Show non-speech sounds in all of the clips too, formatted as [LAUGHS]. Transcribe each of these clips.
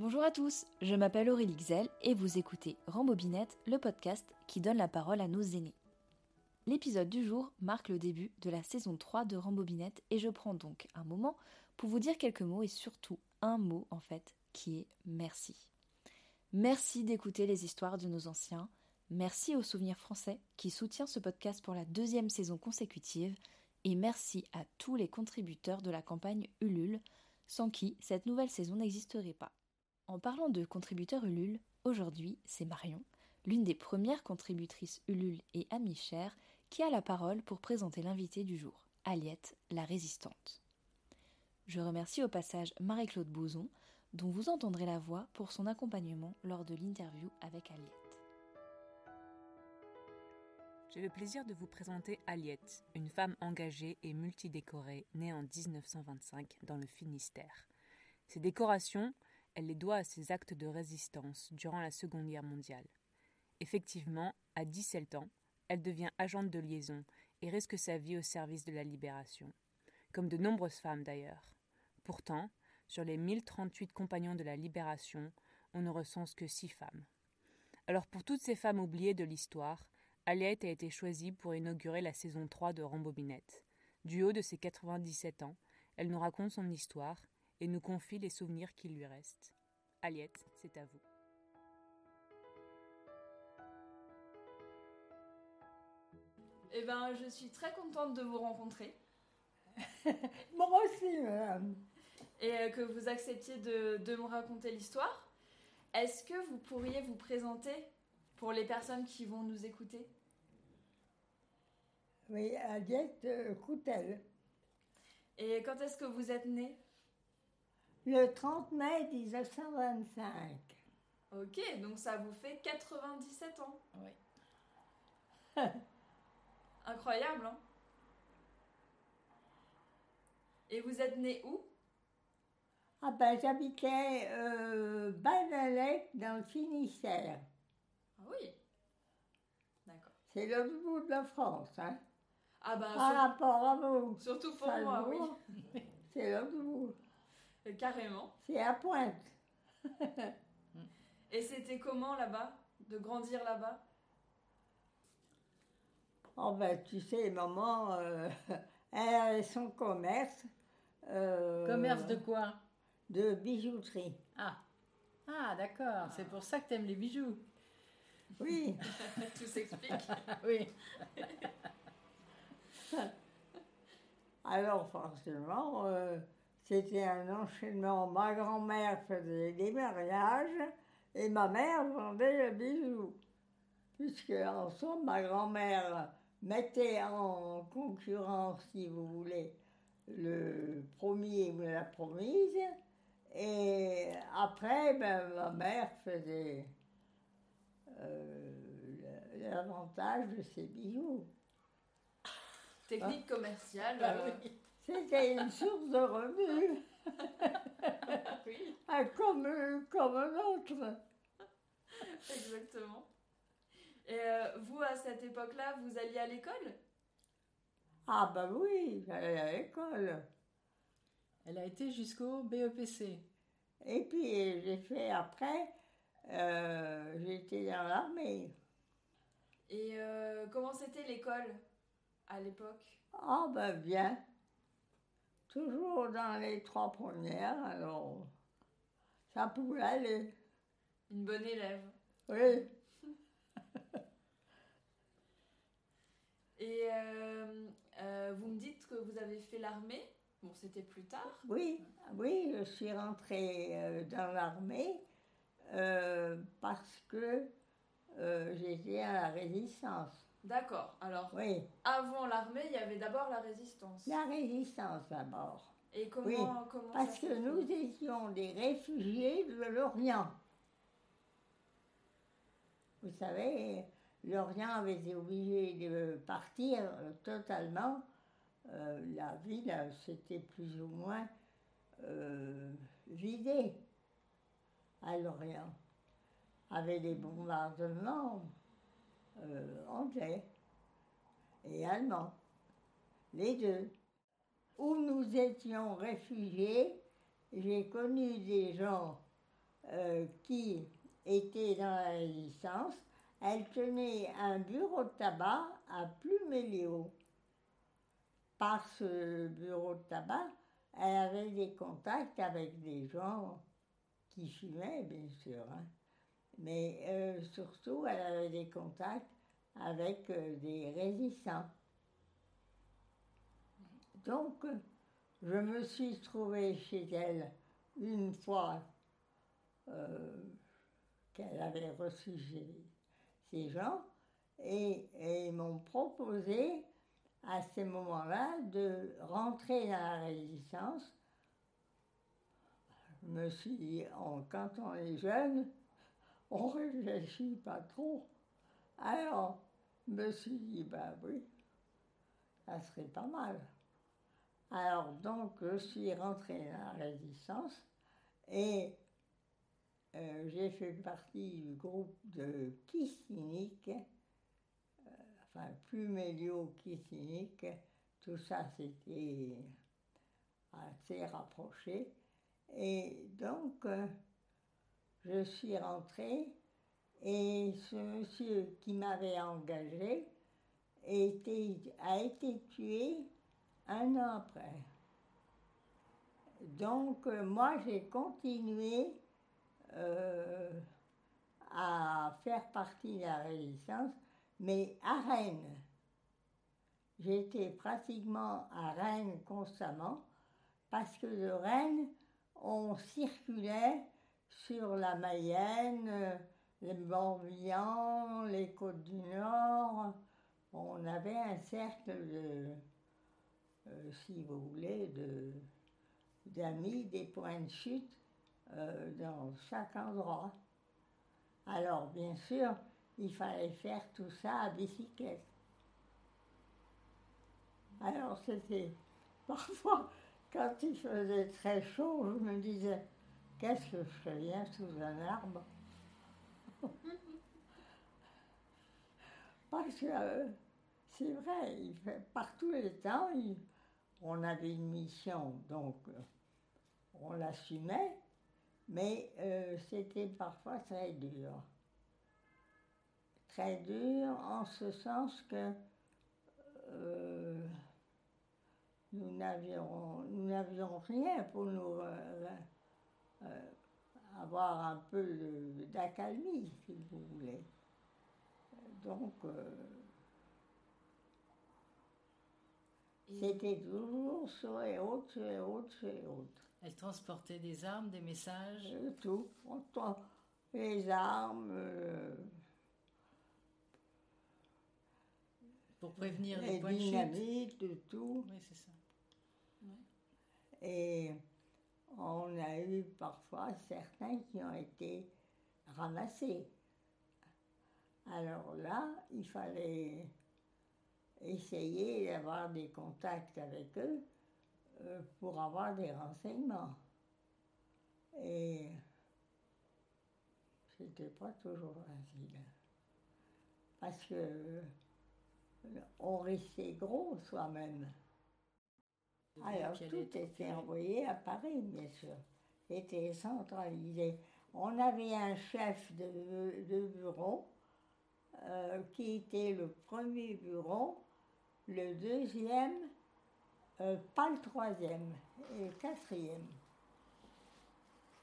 Bonjour à tous, je m'appelle Aurélie Xel et vous écoutez Rambobinette, le podcast qui donne la parole à nos aînés. L'épisode du jour marque le début de la saison 3 de Rambobinette et je prends donc un moment pour vous dire quelques mots et surtout un mot en fait qui est merci. Merci d'écouter les histoires de nos anciens, merci au Souvenir français qui soutient ce podcast pour la deuxième saison consécutive et merci à tous les contributeurs de la campagne Ulule sans qui cette nouvelle saison n'existerait pas. En parlant de contributeurs Ulule, aujourd'hui c'est Marion, l'une des premières contributrices Ulule et amie chère, qui a la parole pour présenter l'invité du jour, Aliette, la résistante. Je remercie au passage Marie-Claude Bouzon, dont vous entendrez la voix pour son accompagnement lors de l'interview avec Aliette. J'ai le plaisir de vous présenter Aliette, une femme engagée et multidécorée née en 1925 dans le Finistère. Ses décorations, elle les doit à ses actes de résistance durant la Seconde Guerre mondiale. Effectivement, à 17 ans, elle devient agente de liaison et risque sa vie au service de la libération, comme de nombreuses femmes d'ailleurs. Pourtant, sur les 1038 compagnons de la libération, on ne recense que six femmes. Alors pour toutes ces femmes oubliées de l'histoire, Aliette a été choisie pour inaugurer la saison 3 de Rambobinette. Du haut de ses 97 ans, elle nous raconte son histoire et nous confie les souvenirs qui lui restent. Aliette, c'est à vous. Eh ben, je suis très contente de vous rencontrer. [LAUGHS] Moi aussi, madame. Et euh, que vous acceptiez de, de me raconter l'histoire. Est-ce que vous pourriez vous présenter pour les personnes qui vont nous écouter? Oui, Aliette euh, Coutel. Et quand est-ce que vous êtes née? Le 30 mai 1925. Ok, donc ça vous fait 97 ans. Oui. [LAUGHS] Incroyable, hein Et vous êtes née où? Ah ben, j'habitais euh, Badalec dans le Finistère. Ah oui. D'accord. C'est l'autre bout de la France, hein. Ah bah, Par sur- rapport à vous. surtout pour moi, oui. [LAUGHS] C'est l'autre bout. Euh, Carrément. C'est à Pointe. [LAUGHS] Et c'était comment là-bas De grandir là-bas? Oh ben, tu sais, maman, euh, [LAUGHS] elle avait son commerce. euh, Commerce de quoi? De bijouterie. Ah, ah d'accord, c'est pour ça que t'aimes les bijoux. Oui. [LAUGHS] Tout s'explique. Oui. Alors forcément, euh, c'était un enchaînement. Ma grand-mère faisait des mariages et ma mère vendait le bijou. Puisque en somme, ma grand-mère mettait en concurrence, si vous voulez, le premier ou la promise. Et après, ben, ma mère faisait euh, l'avantage de ses bijoux. Technique commerciale. Ah euh, oui. C'était une source de revenus, [LAUGHS] oui, ah, comme, comme un autre. exactement. Et euh, vous, à cette époque-là, vous alliez à l'école? Ah ben oui, j'allais à l'école. Elle a été jusqu'au BEPC. Et puis j'ai fait après, euh, j'étais dans l'armée. Et euh, comment c'était l'école à l'époque? Ah ben bien. Toujours dans les trois premières, alors ça pouvait aller. Une bonne élève. Oui. [LAUGHS] Et euh, euh, vous me dites que vous avez fait l'armée. Bon, c'était plus tard. Oui, oui, je suis rentrée euh, dans l'armée euh, parce que j'étais à la résistance. D'accord. Alors, Oui, avant l'armée, il y avait d'abord la résistance. la résistance d'abord. Et comment, Oui, comment Parce que nous étions des réfugiés de l'Orient. Vous savez, l'Orient avait été obligé de partir totalement. Euh, la ville euh, s'était plus ou moins euh, vidée à l'Orient, avec des bombardements euh, anglais et allemands, les deux. Où nous étions réfugiés, j'ai connu des gens euh, qui était dans la résistance, elle tenait un bureau de tabac à Pluméléo. Par ce bureau de tabac, elle avait des contacts avec des gens qui fumaient, bien sûr. hein. Mais euh, surtout, elle avait des contacts avec euh, des résistants. Donc, je me suis trouvée chez elle une fois euh, qu'elle avait reçu ces gens et, ils m'ont proposé à ce moment-là de rentrer dans la résistance. Je me suis dit, on- quand on est jeune, on réfléchit pas trop. Alors, je me suis dit, ben oui, ça serait pas mal. Alors, donc, je suis rentrée dans la résistance et euh, j'ai fait partie du groupe de Kissinic, euh, enfin, Plumelio Kissinic, tout ça c'était assez rapproché. Et donc, euh, je suis rentrée et ce monsieur qui m'avait engagé a été tué un an après. Donc, euh, moi, j'ai continué euh, à faire partie de la résistance, mais à Rennes. J'étais pratiquement à Rennes constamment, parce que de Rennes, on circulait sur la Mayenne, euh, les Morbihan, les Côtes du Nord. On avait un cercle de, euh, si vous voulez, de, d'amis, des points de chute euh, dans chaque endroit. Alors, bien sûr, il fallait faire tout ça à bicyclette. Alors, c'était [LAUGHS] parfois, quand il faisait très chaud, je me disais, qu'est-ce que je fais bien sous un arbre [LAUGHS] Parce que euh, c'est vrai, il fait, par tous les temps, on avait une mission, donc euh, on l'assumait, mais euh, c'était parfois très dur. Très dur en ce sens que nous n'avions rien pour nous euh, euh, avoir un peu d'accalmie, si vous voulez. Donc, euh, c'était toujours sur les autres, sur les autres, sur les autres. Elle transportait des armes, des messages? Euh, tout. Les armes, euh, Pour prévenir les les points de chute? tout. Oui, c'est ça. Et on a eu parfois certains qui ont été ramassés. Alors là, il fallait essayer d'avoir des contacts avec eux euh, pour avoir des renseignements. Et c'était pas toujours facile. Parce que euh, on restait gros soi-même. Alors, tout était envoyé à Paris, bien sûr. C'était centralisé. On avait un chef de, de bureau euh, qui était le premier bureau, le deuxième, euh, pas le troisième, et le quatrième.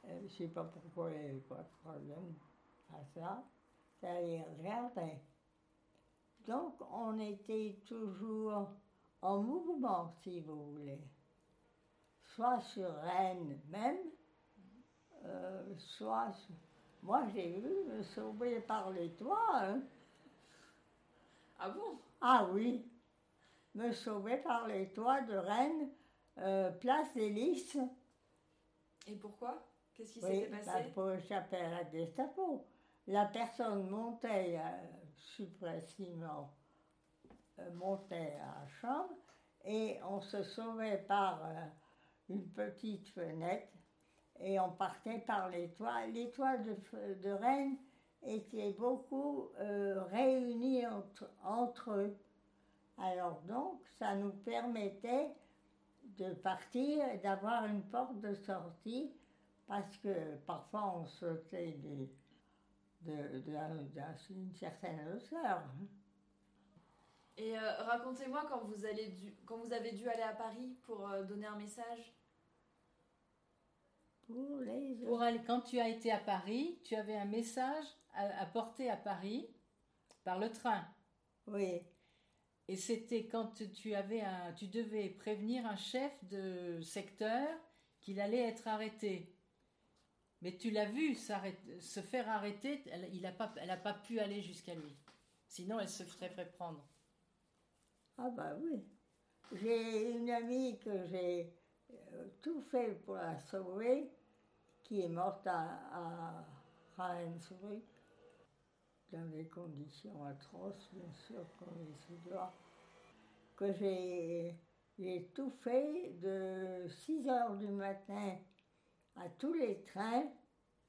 Euh, je ne sais pas pourquoi il n'y avait pas de troisième à ça. Ça les regardait. Donc, on était toujours en mouvement, si vous voulez. Soit sur Rennes même, euh, soit. sur- Moi, j'ai vu me sauver par les toits. hein. Ah bon? Ah oui, me sauver par les toits de Rennes, euh, place des Lys. Et pourquoi? Qu'est-ce qui Oui, s'était bah, passé pour échapper à la Gestapo. La personne montait euh, supressivement, euh, montait à la chambre et on se sauvait par euh, une petite fenêtre et on partait par les toits. Les toits de, de Rennes étaient beaucoup euh, réunis entre, entre eux. Alors donc, ça nous permettait de partir et d'avoir une porte de sortie parce que parfois on sautait de, de, d'une certaine hauteur. Et euh, racontez-moi quand vous, allez quand vous avez dû aller à Paris pour euh, donner un message. Pour les... Pour aller, quand tu as été à Paris, tu avais un message à, à porter à Paris par le train. Oui. Et c'était quand tu avais un, tu devais prévenir un chef de secteur qu'il allait être arrêté. Mais tu l'as vu se faire arrêter, elle, il a pas, elle n'a pas pu aller jusqu'à lui. Sinon, elle se ferait prendre. Ah bah oui. J'ai une amie que j'ai euh, tout fait pour la sauver, qui est morte à, à dans des conditions atroces, bien sûr, comme il se que j'ai, tout fait de 6 heures du matin à tous les trains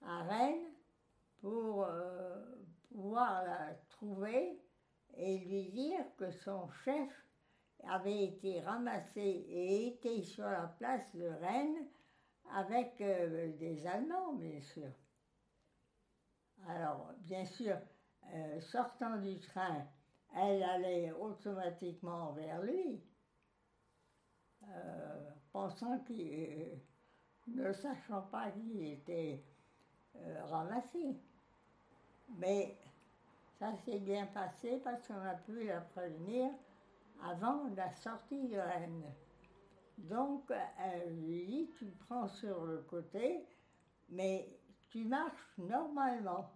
à Rennes pour euh, pouvoir la trouver et lui dire que son chef avait été ramassé et était sur la place de Rennes avec euh, des Allemands, bien sûr. Alors, bien sûr, euh, sortant du train, elle allait automatiquement vers lui, euh, pensant qu'il, ne sachant pas qu'il était ramassé. Mais ça s'est bien passé parce qu'on a pu la prévenir avant la sortie de Rennes. Donc, elle lui dit, tu prends sur le côté, mais tu marches normalement.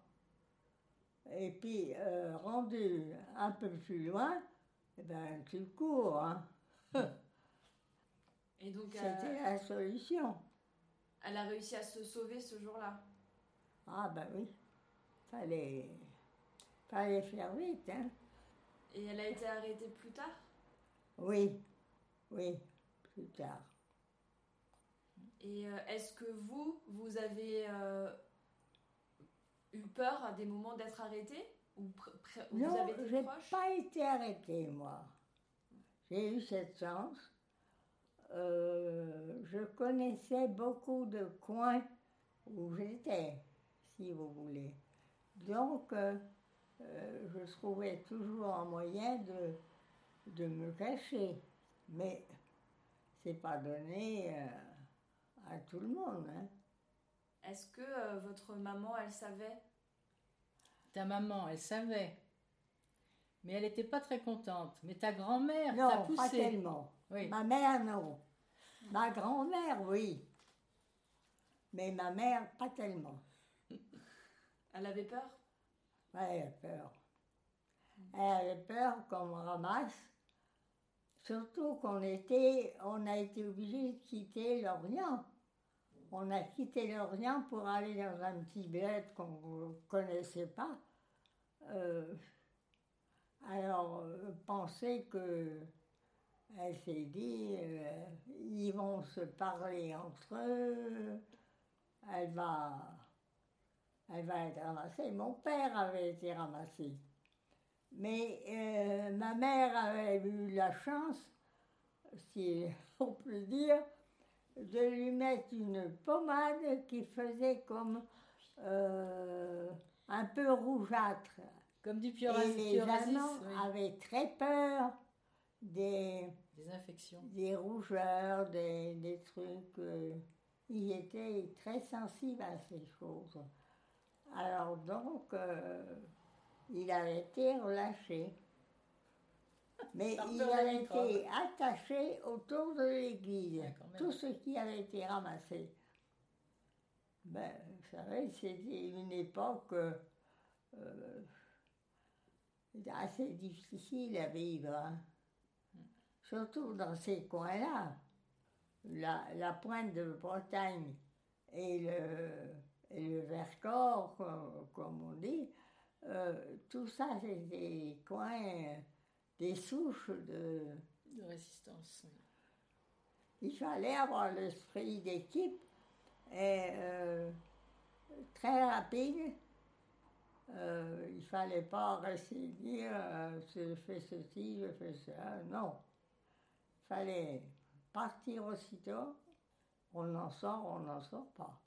Et puis, euh, rendu un peu plus loin, eh ben, tu cours. Hein. Et donc, [LAUGHS] C'était la solution. Elle a réussi à se sauver ce jour-là? Ah ben oui, fallait, fallait faire vite. Hein. Et elle a été arrêtée plus tard? Oui, oui, plus tard. Et euh, est-ce que vous, vous avez euh, eu peur à des moments d'être arrêté ou, Non, vous avez j'ai pas été arrêtée, moi. J'ai eu cette chance. Euh, je connaissais beaucoup de coins où j'étais, si vous voulez. Donc, euh, euh, je trouvais toujours un moyen de, de me cacher. Mais c'est pas donné à tout le monde. Hein. Est-ce que euh, votre maman, elle savait? Ta maman, elle savait. Mais elle n'était pas très contente. Mais ta grand-mère t'a poussé. pas tellement. Oui. Ma mère, non. Ma grand-mère, oui. Mais ma mère, pas tellement. Elle avait peur? Elle avait peur. Elle avait peur qu'on me ramasse. Surtout qu'on était, on a été obligé de quitter l'Orient on a quitté l'Orient pour aller dans un petit bled qu'on ne connaissait pas. Euh, alors, euh, penser que elle s'est dit, euh, ils vont se parler entre eux, elle va, elle va être ramassée. Mon père avait été ramassé. Mais ma mère avait eu la chance, si on peut dire, de lui mettre une pommade qui faisait comme euh, un peu rougeâtre. Comme du piorasis. Et les Allemands avaient très peur des, des infections, des rougeurs, des, des trucs. Euh, ils étaient très sensibles à ces choses. Alors donc, euh, il a été relâché. Mais il a été attaché autour de l'église, tout ce qui avait été ramassé. Ben, vous savez, c'était une époque euh, assez difficile à vivre, hein. surtout dans ces coins-là. La, pointe de Bretagne et le, le Vercors, comme, on dit, euh, tout ça, c'est des coins des souches de, de résistance. Il fallait avoir l'esprit d'équipe et euh, très rapide. Euh, il ne fallait pas rester dire euh, je fais ceci, je fais ça. Non. Il fallait partir aussitôt. On en sort, on n'en sort pas.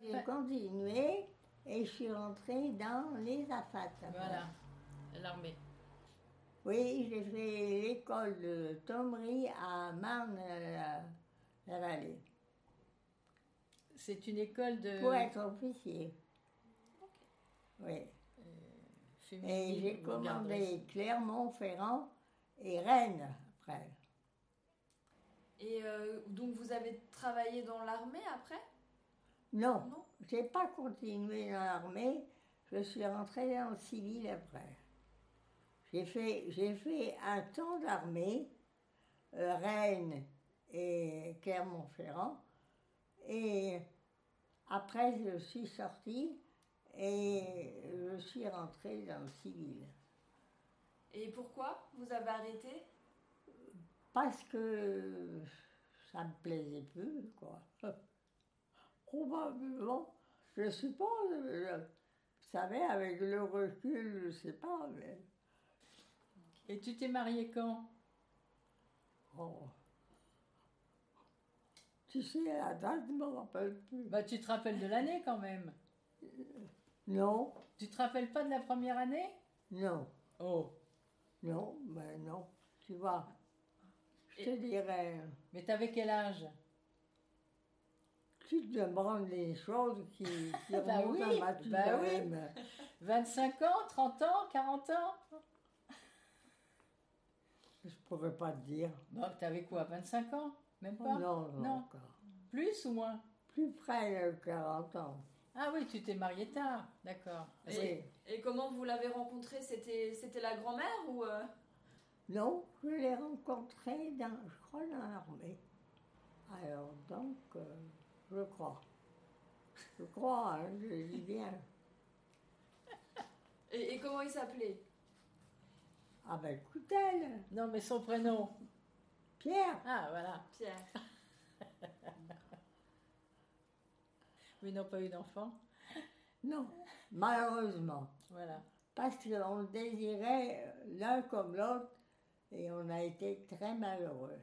J'ai continué et je suis rentrée dans les AFAT. Voilà, l'armée. Oui, j'ai fait l'école de Thomery à Marne-la-Vallée C'est une école de pour être officier. Oui. féminine Et j'ai commandé. Clermont-Ferrand et Rennes après. Et euh, donc vous avez travaillé dans l'armée après? Non, Non j'ai pas continué dans l'armée. Je suis rentrée dans le civil après. J'ai fait, j'ai fait un temps d'armée, euh, Rennes et Clermont-Ferrand. Et après, je suis sortie et je suis rentrée dans le civil. Et pourquoi vous avez arrêté? Parce que ça me plaisait plus, quoi. [LAUGHS] Probablement. Je suppose, je- vous savez, avec le recul, je sais pas, mais. Et tu t'es mariée quand? Oh. Tu sais, la date, je ne me rappelle plus. Bah tu te rappelles de l'année quand même. Non, Tu te rappelles pas de la première année? Non, Oh. non, mais non. Tu vois, je te dirais, Mais t'avais quel âge? Tu te demandes des choses qui, qui [LAUGHS] Bah remontent oui, à bah oui. Mathusalem. [LAUGHS] 25 ans, 30 ans, 40 ans Je pourrais pas te dire. Bon, t'avais quoi 25 ans? Même Oh, pas? Non, non, Non. encore. Plus ou moins? Plus près de 40 ans. Ah oui, tu t'es mariée tard, d'accord. Oui. Et comment vous l'avez rencontré C'était c'était la grand-mère ou euh? Non, je l'ai rencontré dans, je crois, dans l'armée. Alors, donc, euh, je crois. Je crois, hein, je dis bien. [LAUGHS] et, et comment il s'appelait? Ah ben, écoute-elle, Non, mais son prénom. Pierre. Ah, voilà. Pierre. [LAUGHS] Mais ils n'ont pas eu d'enfant? Non, malheureusement. Voilà. Parce qu'on le désirait euh, l'un comme l'autre et on a été très malheureux.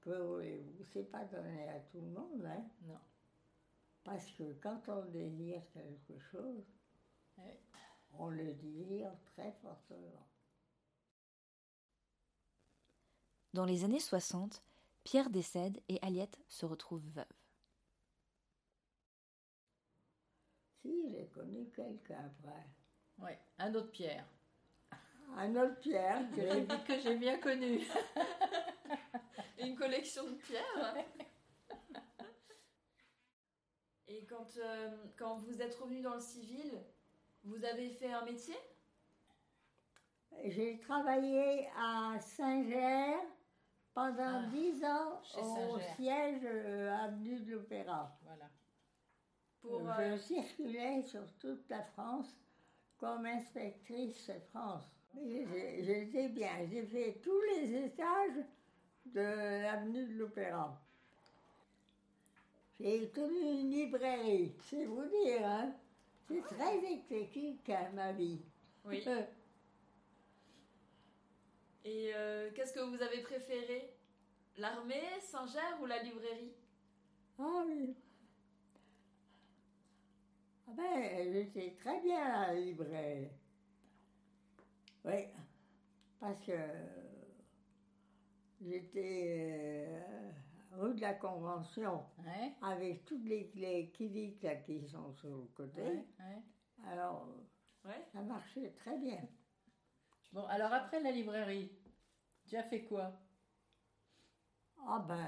Que voulez-vous C'est pas donné à tout le monde, hein? Non. Parce que quand on désire quelque chose, on le désire très fortement. Dans les années 60, Pierre décède et Aliette se retrouve veuve. Si, j'ai connu quelqu'un après. Ouais. Un autre Pierre. Un autre Pierre Que j'ai que que j'ai bien connu. [LAUGHS] Une collection de pierres Et quand, euh, quand vous êtes revenu dans le civil, vous avez fait un métier? J'ai travaillé à Saint-Ger pendant Ah, dix ans chez au siège euh, avenue de l'Opéra. Voilà. pour, Je euh, circulais sur toute la France comme inspectrice France. J'étais bien, j'ai fait tous les étages de l'avenue de l'Opéra. J'ai tenu une librairie, c'est vous dire, hein. C'est très éclectique, hein, ma vie. Oui. Euh, Et euh, qu'est-ce que vous avez préféré? L'armée, Saint-Ger ou la librairie? Ah oui. Ah ben, j'étais très bien à la librairie. Oui, parce que j'étais euh, rue de la Convention Ouais. avec toutes les, les cliniques là, qui sont sur le côté. Ouais. ouais. Alors, Ouais. ça marchait très bien. Bon, alors après la librairie, tu as fait quoi? Ah ben,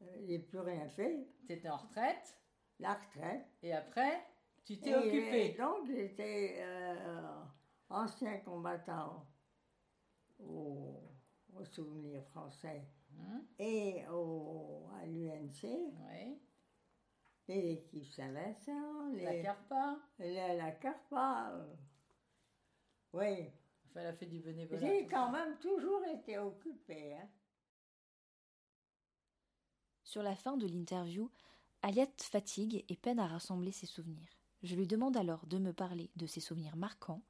euh, j'ai plus rien fait. Tu étais en retraite La retraite. et après, tu t'es Et, occupé. et donc, j'étais euh, ancien combattant au, au souvenir français Hein? Et au, à l'UNC, Ouais. les équipes Saint-Vincent, La Carpa. la, la Carpa. euh, oui, Enfin, elle a fait du bénévolat. j'ai quand ça. même toujours été occupée. hein. Sur la fin de l'interview, Aliette fatigue et peine à rassembler ses souvenirs. Je lui demande alors de me parler de ses souvenirs marquants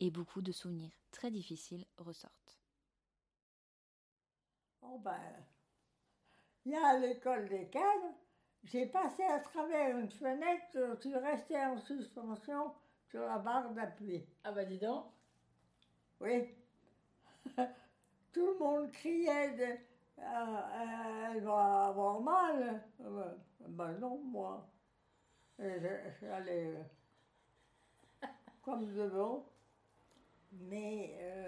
et beaucoup de souvenirs très difficiles ressortent. Oh ben, il y a l'école des cadres, J'ai passé à travers une fenêtre, je suis restée en suspension sur la barre d'appui. Ah bah dis donc. Oui. [LAUGHS] Tout le monde criait de, euh, elle va avoir mal. Euh, ben non, moi. J'allais euh, [LAUGHS] comme devant. Mais euh,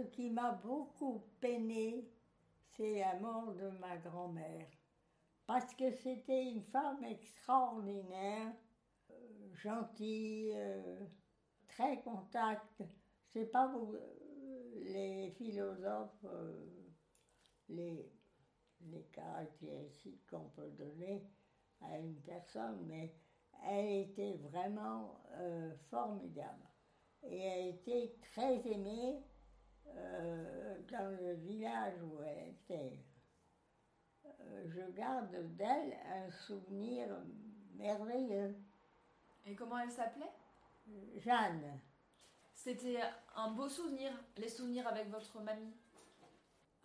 ce qui m'a beaucoup peiné, c'est la mort de ma grand-mère. Parce que c'était une femme extraordinaire, euh, gentille, euh, très contact. Sais pas euh, les philosophes, euh, les, les caractéristiques qu'on peut donner à une personne, mais elle était vraiment euh, formidable. Et elle était très aimée euh, dans le village où elle était. Euh, je garde d'elle un souvenir merveilleux. Et comment elle s'appelait? Jeanne. C'était un beau souvenir, les souvenirs avec votre mamie.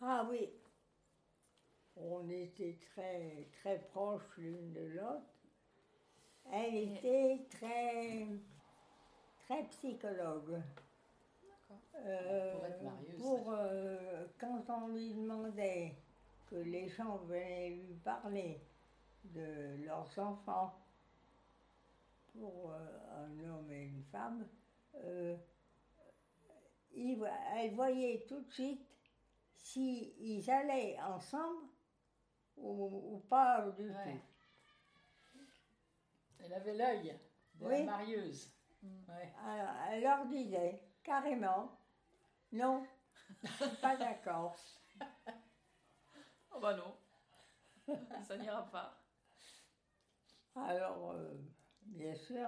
Ah oui, on était très, très proches l'une de l'autre. Elle était très, très psychologue. Euh, Pour être marieuse. pour, euh, quand on lui demandait que les gens venaient lui parler de leurs enfants, pour euh, un homme et une femme, euh, il elle voyait tout de suite si ils allaient ensemble ou, ou pas du Ouais. tout. Elle avait l'œil de Oui. la marieuse. Ouais. Alors, elle leur disait carrément non, je suis [LAUGHS] pas d'accord. Oh bah non, ça n'ira pas. Alors, euh, bien sûr,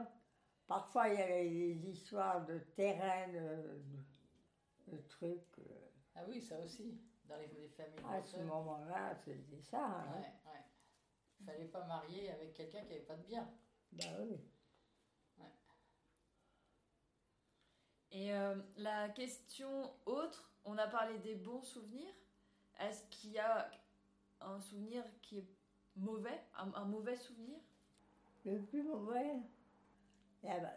parfois il y avait des histoires de terrain, de, de trucs. euh, Ah oui, ça aussi, dans les, les familles. À ce moment-là, c'était ça. hein. Ouais, ouais. Fallait pas marier avec quelqu'un qui avait pas de bien. Bah oui. Et euh, la question autre, on a parlé des bons souvenirs. Est-ce qu'il y a un souvenir qui est mauvais, un, mauvais souvenir? Le plus mauvais, il y a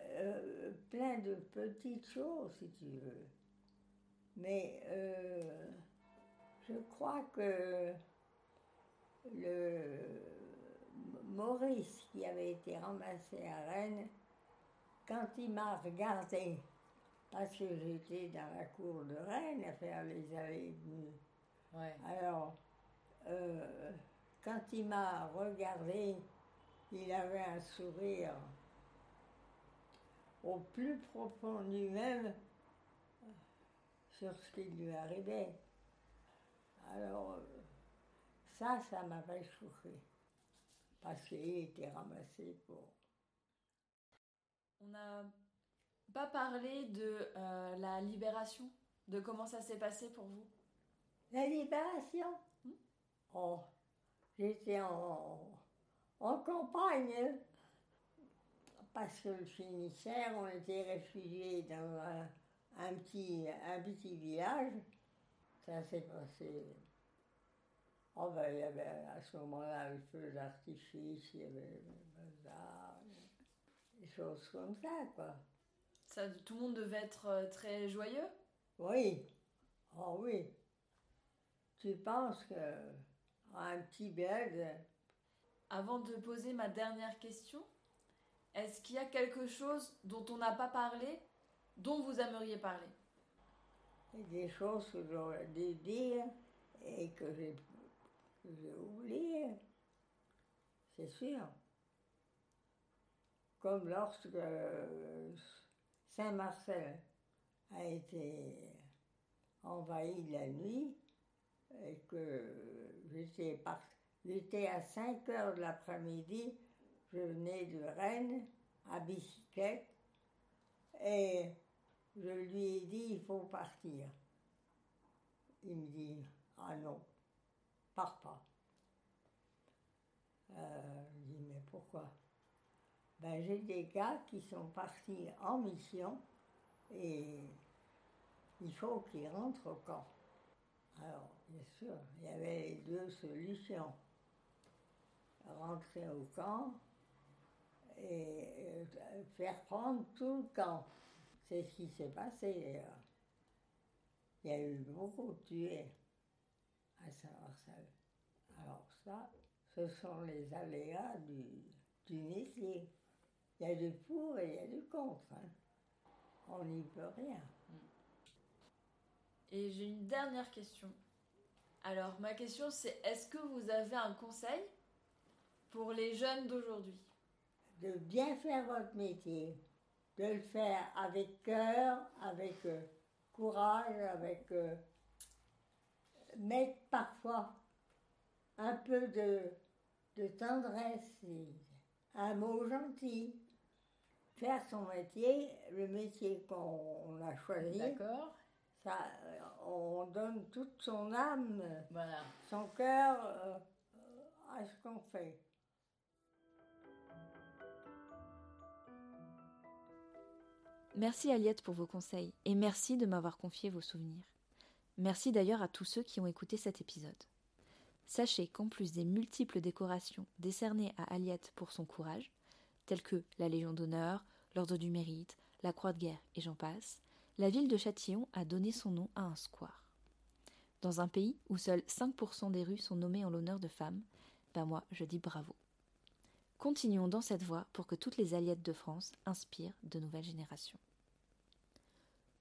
plein de petites choses, si tu veux. Mais euh, je crois que le Maurice, qui avait été ramassé à Rennes, quand il m'a regardé, parce que j'étais dans la cour de Rennes à faire les allées et venues, Ouais. alors, euh, quand il m'a regardé, il avait un sourire au plus profond lui-même euh, sur ce qui lui arrivait. Alors, euh, ça, ça m'avait choqué. Parce qu'il était ramassé pour. On n'a pas parlé de euh, la libération, de comment ça s'est passé pour vous? La libération? Hmm? Oh, j'étais en, en campagne. Parce que le Finistère, on était réfugiés dans un, un petit, un petit village. Ça s'est passé. Oh ben, il y avait à ce moment-là le feu d'artifice, il y avait le bazar, des choses comme ça, quoi. Ça, tout le monde devait être euh, très joyeux. Oui, oh oui. Tu penses que un petit bled, Avant de poser ma dernière question, est-ce qu'il y a quelque chose dont on n'a pas parlé, dont vous aimeriez parler? Des choses que j'aurais dû dire et que j'ai que j'ai oubliées, c'est sûr. Comme lorsque euh, Saint-Marcel a été envahi la nuit et que j'étais par- à 5 heures de l'après-midi, je venais de Rennes à bicyclette et je lui ai dit il faut partir. Il me dit ah non, pars pas. Euh, je dis mais pourquoi? Ben j'ai des gars qui sont partis en mission et il faut qu'ils rentrent au camp. Alors bien sûr, il y avait les deux solutions. rentrer au camp et euh, faire prendre tout le camp. C'est ce qui s'est passé. Il y a eu beaucoup de tués à Saint-Marcel. Alors ça, ce sont les aléas du, du métier. Il y a du pour et il y a du contre. hein. On n'y peut rien. Et j'ai une dernière question. Alors, ma question c'est est-ce que vous avez un conseil pour les jeunes d'aujourd'hui? De bien faire votre métier, de le faire avec cœur, avec euh, courage, avec euh, mettre parfois un peu de, de tendresse, et un mot gentil. Faire son métier, le métier qu'on a choisi, D'accord ça, euh, on donne toute son âme, Voilà. son cœur euh, à ce qu'on fait. Merci Aliette pour vos conseils et merci de m'avoir confié vos souvenirs. Merci d'ailleurs à tous ceux qui ont écouté cet épisode. Sachez qu'en plus des multiples décorations décernées à Aliette pour son courage, telles que la Légion d'honneur, l'Ordre du mérite, la Croix de guerre et j'en passe, la ville de Châtillon a donné son nom à un square. Dans un pays où seuls 5% des rues sont nommées en l'honneur de femmes, ben moi je dis bravo. Continuons dans cette voie pour que toutes les Aliettes de France inspirent de nouvelles générations.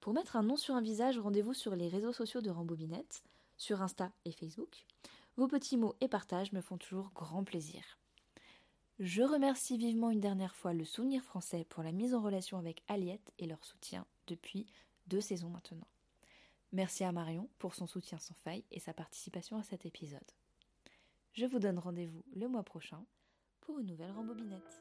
Pour mettre un nom sur un visage, rendez-vous sur les réseaux sociaux de Rambobinette, sur Insta et Facebook. Vos petits mots et partages me font toujours grand plaisir. Je remercie vivement une dernière fois le Souvenir français pour la mise en relation avec Aliette et leur soutien depuis deux saisons maintenant. Merci à Marion pour son soutien sans faille et sa participation à cet épisode. Je vous donne rendez-vous le mois prochain pour une nouvelle rembobinette.